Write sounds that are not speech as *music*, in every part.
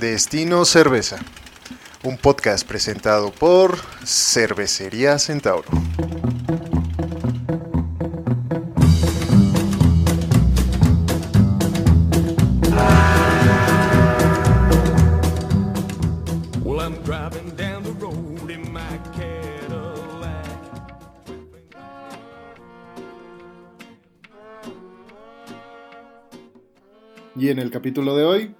Destino Cerveza, un podcast presentado por Cervecería Centauro. Well, I'm driving down the road in my Cadillac. Y en el capítulo de hoy,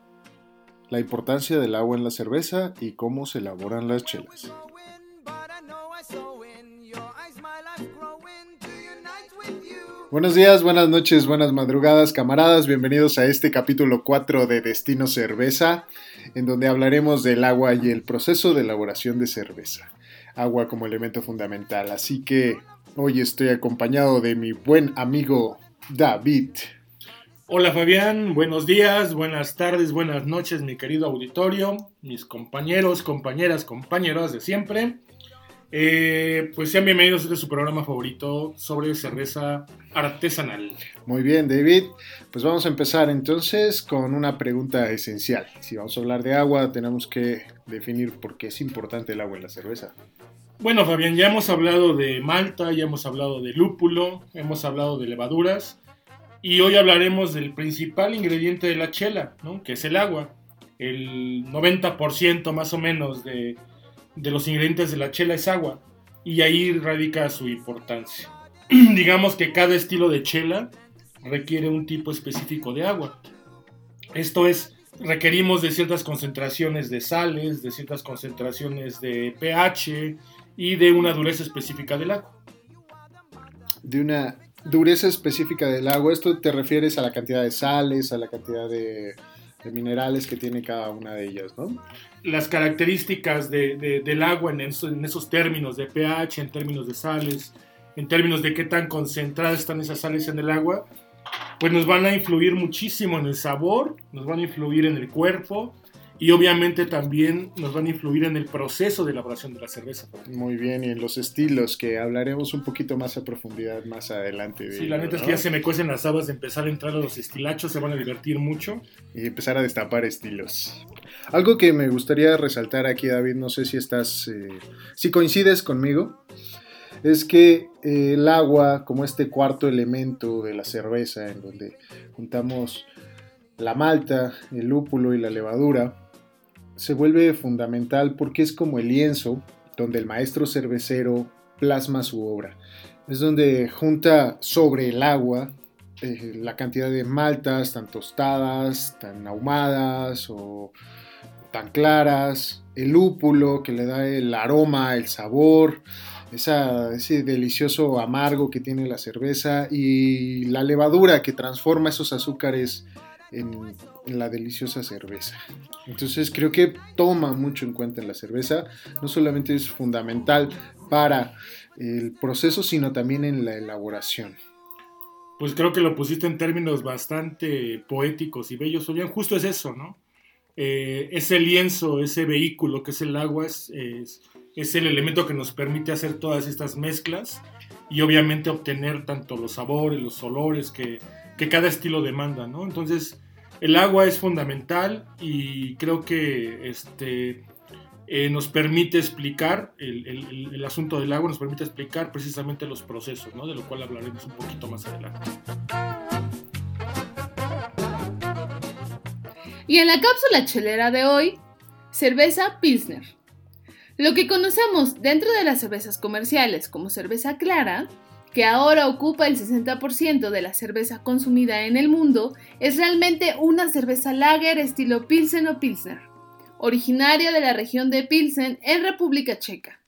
la importancia del agua en la cerveza y cómo se elaboran las chelas. Buenos días, buenas noches, buenas madrugadas, camaradas. Bienvenidos a este capítulo 4 de Destino Cerveza, en donde hablaremos del agua y el proceso de elaboración de cerveza. Agua como elemento fundamental. Así que hoy estoy acompañado de mi buen amigo David. Hola Fabián, buenos días, buenas tardes, buenas noches, mi querido auditorio, mis compañeros, compañeras, compañeros de siempre. Eh, pues sean bienvenidos a este su programa favorito sobre cerveza artesanal. Muy bien, David. Pues vamos a empezar entonces con una pregunta esencial. Si vamos a hablar de agua, tenemos que definir por qué es importante el agua en la cerveza. Bueno Fabián, ya hemos hablado de malta, ya hemos hablado de lúpulo, hemos hablado de levaduras y hoy hablaremos del principal ingrediente de la chela, ¿no? que es el agua. El 90% más o menos de, de los ingredientes de la chela es agua y ahí radica su importancia. *clears throat* Digamos que cada estilo de chela requiere un tipo específico de agua. Esto es, requerimos de ciertas concentraciones de sales, de ciertas concentraciones de pH y de una dureza específica del agua. De una dureza específica del agua, esto te refieres a la cantidad de sales, a la cantidad de, minerales que tiene cada una de ellas, ¿no? Las características de, del agua en, eso, en esos términos de pH, en términos de sales, en términos de qué tan concentradas están esas sales en el agua, pues nos van a influir muchísimo en el sabor, nos van a influir en el cuerpo y obviamente también nos van a influir en el proceso de elaboración de la cerveza. Muy bien, y en los estilos, que hablaremos un poquito más a profundidad más adelante. De Sí, la neta es que ya se me cuecen las habas de empezar a entrar a los estilachos, se van a divertir mucho. Y empezar a destapar estilos. Algo que me gustaría resaltar aquí, David, no sé si estás, eh, si coincides conmigo, es que eh, el agua, como este cuarto elemento de la cerveza, en donde juntamos la malta, el lúpulo y la levadura, se vuelve fundamental porque es como el lienzo donde el maestro cervecero plasma su obra. Es donde junta sobre el agua eh, la cantidad de maltas tan tostadas, tan ahumadas o tan claras, el lúpulo que le da el aroma, el sabor, esa, ese delicioso amargo que tiene la cerveza y la levadura que transforma esos azúcares en, la deliciosa cerveza. Entonces creo que toma mucho en cuenta en la cerveza, no solamente es fundamental para el proceso, sino también en la elaboración. Pues creo que lo pusiste en términos bastante poéticos y bellos. O bien, justo es eso, ¿no? Eh, ese lienzo, ese vehículo que es el agua, es, es el elemento que nos permite hacer todas estas mezclas y obviamente obtener tanto los sabores, los olores que, cada estilo demanda, ¿no? Entonces, el agua es fundamental y creo que este, eh, nos permite explicar, el, el- el asunto del agua nos permite explicar precisamente los procesos, ¿no? De lo cual hablaremos un poquito más adelante. Y en la cápsula chelera de hoy, cerveza Pilsner. Lo que conocemos dentro de las cervezas comerciales como cerveza clara, que ahora ocupa el 60% de la cerveza consumida en el mundo, es realmente una cerveza lager estilo Pilsen o Pilsner, originaria de la región de Pilsen en República Checa.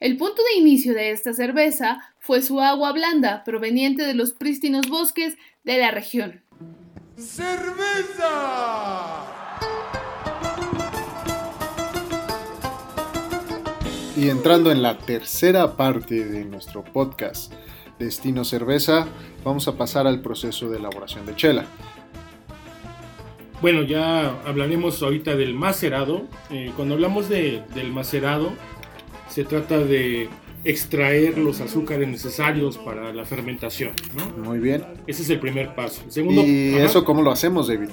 El punto de inicio de esta cerveza fue su agua blanda proveniente de los prístinos bosques de la región. Y entrando en la tercera parte de nuestro podcast Destino Cerveza, vamos a pasar al proceso de elaboración de chela. Bueno, ya hablaremos ahorita del macerado. Eh, cuando hablamos de- del macerado, se trata de extraer los azúcares necesarios para la fermentación, ¿no? Muy bien. Ese es el primer paso. El segundo, ¿Y ajá. eso cómo lo hacemos, David?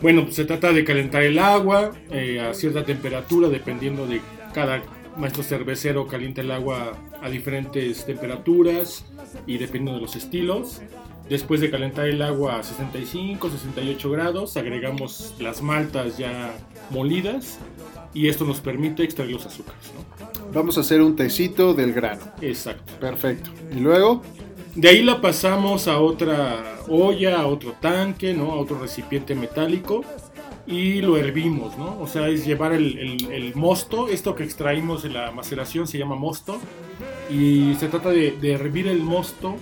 Bueno, pues se trata de calentar el agua eh, a cierta temperatura, dependiendo de cada maestro cervecero calienta el agua a diferentes temperaturas y dependiendo de los estilos. Después de calentar el agua a 65, 68 grados, agregamos las maltas ya molidas y esto nos permite extraer los azúcares. ¿no? Vamos a hacer un tecito del grano. Exacto. Perfecto. Y luego, De ahí la pasamos a otra olla, a otro tanque, ¿no? A otro recipiente metálico y lo hervimos, ¿no? O sea, es llevar el, mosto, esto que extraímos de la maceración se llama mosto y se trata de, de hervir el mosto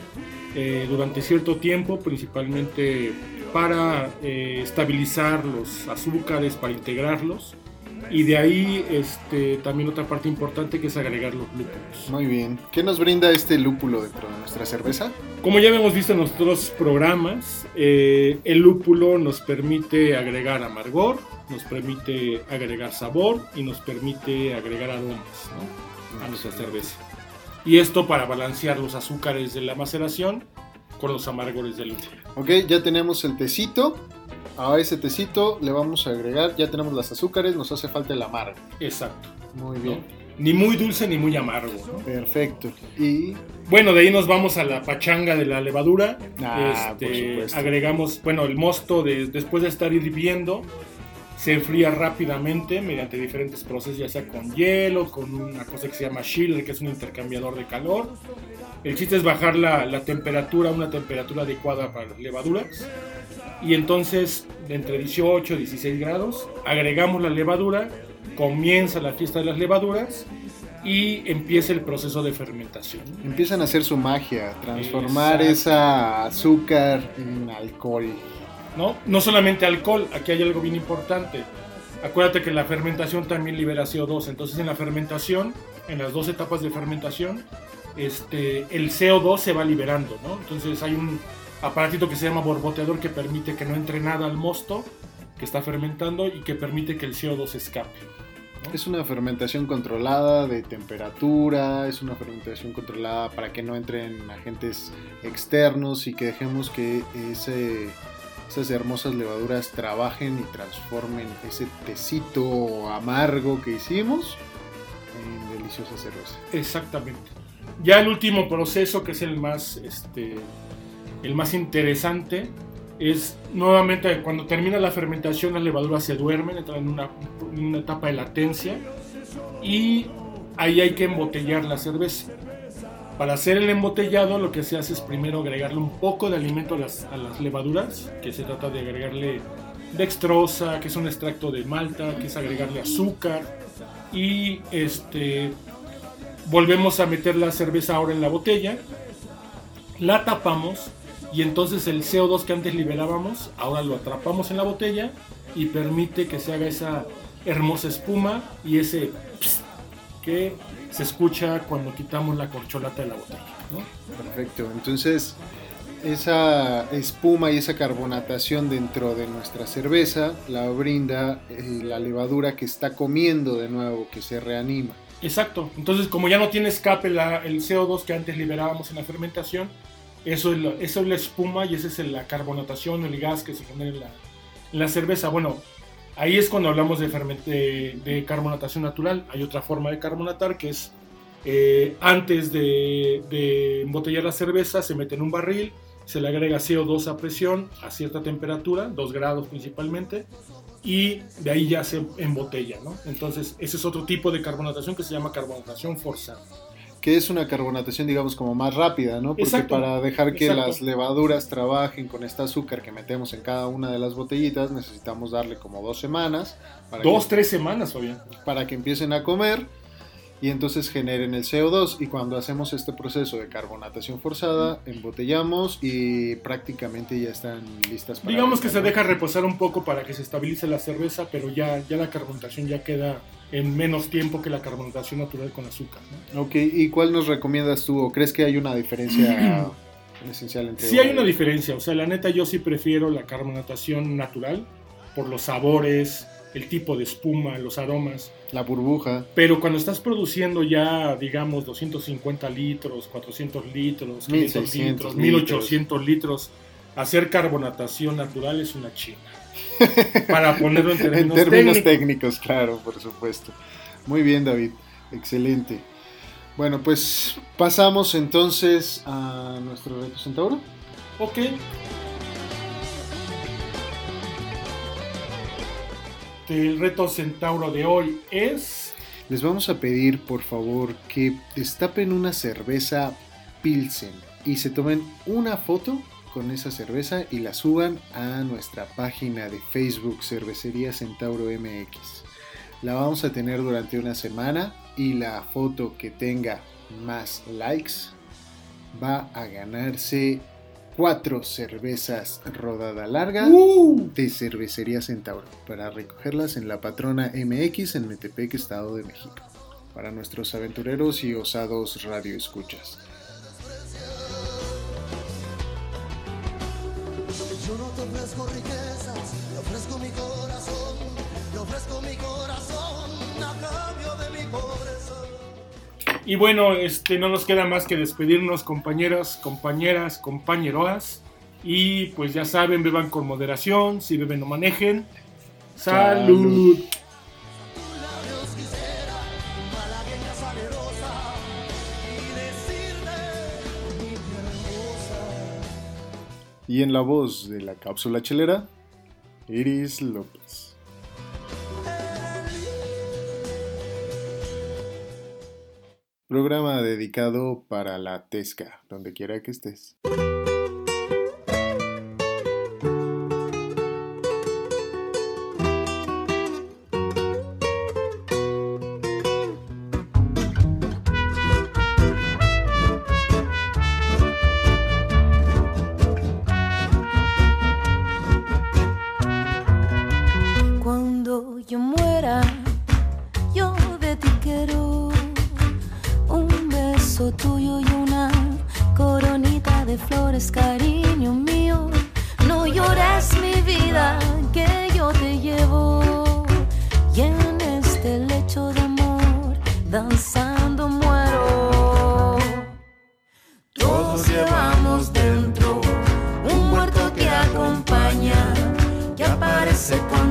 eh, durante cierto tiempo, principalmente para eh, estabilizar los azúcares, para integrarlos. Y de ahí este, también otra parte importante que es agregar los lúpulos. muy bien. ¿Qué nos brinda este lúpulo dentro de nuestra cerveza? Como ya hemos visto en nuestros programas, eh, el lúpulo nos permite agregar amargor, nos permite agregar sabor y nos permite agregar aromas ¿no? a nuestra cerveza. Y esto para balancear los azúcares de la maceración con los amargores del lúpulo. Ok, ya tenemos el tecito. A ese tecito le vamos a agregar, ya tenemos las azúcares, nos hace falta el amargo. Exacto. Muy ¿no? bien. Ni muy dulce ni muy amargo. ¿no? Perfecto. Y Bueno, de ahí nos vamos a la pachanga de la levadura. Ah, por Este, supuesto. agregamos, bueno, el mosto de- después de estar hirviendo se enfría rápidamente mediante diferentes procesos, ya sea con hielo, con una cosa que se llama chiller, que es un intercambiador de calor. El chiste es bajar la, la temperatura a una temperatura adecuada para las levaduras. Y entonces, de entre 18 y 16 grados, agregamos la levadura, comienza la fiesta de las levaduras y empieza el proceso de fermentación. empiezan a hacer su magia, transformar Exacto. esa azúcar en alcohol. ¿no? No solamente alcohol, aquí hay algo bien importante. Acuérdate que la fermentación también libera CO2, entonces en la fermentación, en las dos etapas de fermentación, este, el CO2 se va liberando, ¿no? Entonces hay un aparatito que se llama borboteador que permite que no entre nada al mosto que está fermentando y que permite que el CO2 se escape. Es una fermentación controlada de temperatura, es una fermentación controlada para que no entren agentes externos y que dejemos que ese- esas hermosas levaduras trabajen y transformen ese tecito amargo que hicimos en deliciosa cerveza. Exactamente. Ya el último proceso, que es el más, este, el más interesante, es nuevamente cuando termina la fermentación, las levaduras se duermen, entran en una, etapa de latencia y ahí hay que embotellar la cerveza. Para hacer el embotellado, lo que se hace es primero agregarle un poco de alimento a las, a las levaduras, que se trata de agregarle dextrosa, que es un extracto de malta, que es agregarle azúcar y este volvemos a meter la cerveza ahora en la botella, la tapamos y entonces el CO2 que antes liberábamos, ahora lo atrapamos en la botella y permite que se haga esa hermosa espuma y ese pss que se escucha cuando quitamos la corcholata de la botella. ¿no? Perfecto, entonces esa espuma y esa carbonatación dentro de nuestra cerveza la brinda eh, la levadura que está comiendo de nuevo, que se reanima. Exacto. Entonces, como ya no tiene escape la- el CO2 que antes liberábamos en la fermentación, eso es, la, espuma y esa es la carbonatación, el gas que se genera en la, cerveza. Bueno, ahí es cuando hablamos de, carbonatación natural. Hay otra forma de carbonatar que es eh, antes de, de embotellar la cerveza, se mete en un barril, se le agrega CO2 a presión a cierta temperatura, 2 grados principalmente, y de ahí ya se embotella. Entonces, ese es otro tipo de carbonatación que se llama carbonatación forzada. Que es una carbonatación, digamos, como más rápida, ¿no? Porque Exacto, para dejar que exacto. las levaduras trabajen con este azúcar que metemos en cada una de las botellitas, necesitamos darle como dos semanas para, Dos, que, tres semanas, Fabián. para que empiecen a comer y entonces generen el CO2. Y cuando hacemos este proceso de carbonatación forzada, embotellamos y prácticamente ya están listas para Digamos que se deja reposar un poco para que se estabilice la cerveza, pero ya, ya la carbonatación ya queda en menos tiempo que la carbonatación natural con azúcar. ¿no? Ok, ¿y cuál nos recomiendas tú? ¿O crees que hay una diferencia *clears throat* esencial entre Sí hay una diferencia, o sea, la neta yo sí prefiero la carbonatación natural por los sabores, el tipo de espuma, los aromas. La burbuja. Pero cuando estás produciendo ya, digamos, 250 litros, 400 litros, 500 1600 litros, 1800 litros, hacer carbonatación natural es una chinga. *laughs* Para ponerlo en En términos, términos técnicos. técnicos, claro, por supuesto. Muy bien, David. Excelente. Bueno, pues pasamos entonces a nuestro reto centauro. Ok. El reto centauro de hoy es. Les vamos a pedir, por favor, que destapen una cerveza Pilsen y se tomen una foto con esa cerveza y la suban a nuestra página de Facebook Cervecería Centauro MX. La vamos a tener durante una semana y la foto que tenga más likes va a ganarse cuatro cervezas rodada larga de Cervecería Centauro para recogerlas en la Patrona MX en Metepec, Estado de México. Para nuestros aventureros y osados radioescuchas. Yo no te ofrezco riquezas, Y bueno, este, no nos queda más que despedirnos, compañeros, compañeras, compañeroas. Y pues ya saben, beban con moderación, si beben no manejen. Salud. hermosa. Y en la voz de la cápsula chelera, Iris López. Programa dedicado para la Tesca, donde quiera que estés. Que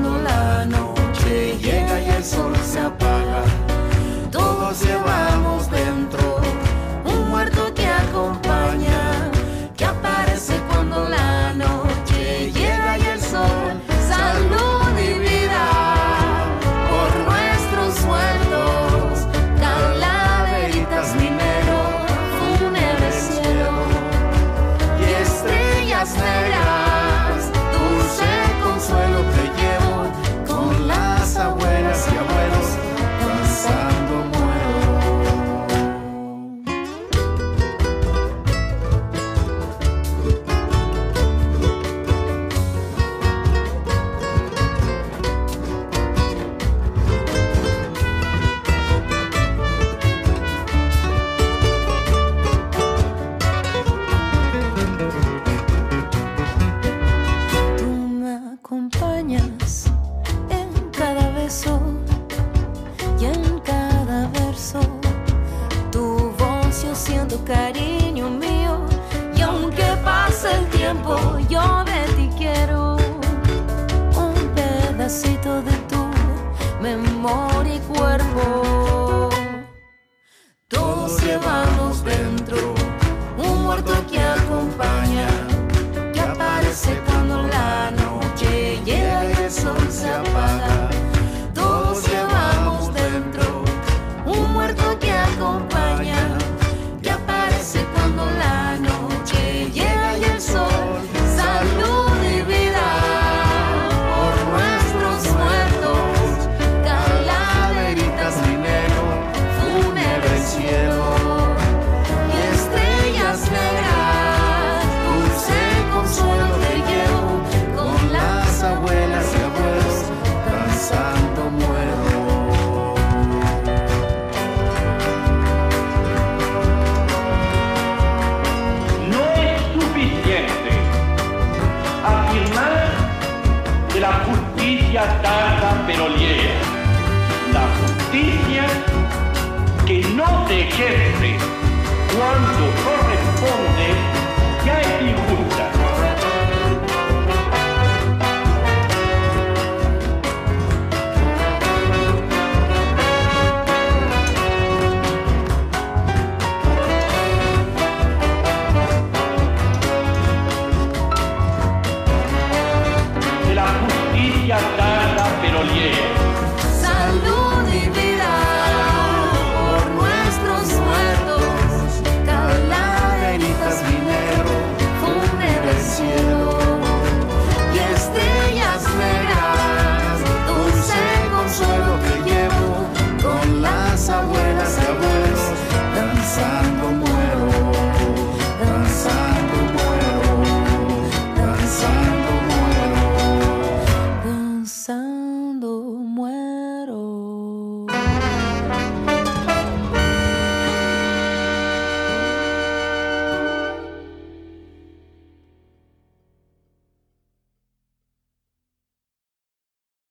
en cada beso y en cada verso. Tu voz yo siento cariño mío y aunque pase el tiempo yo de ti quiero un pedacito de tu memoria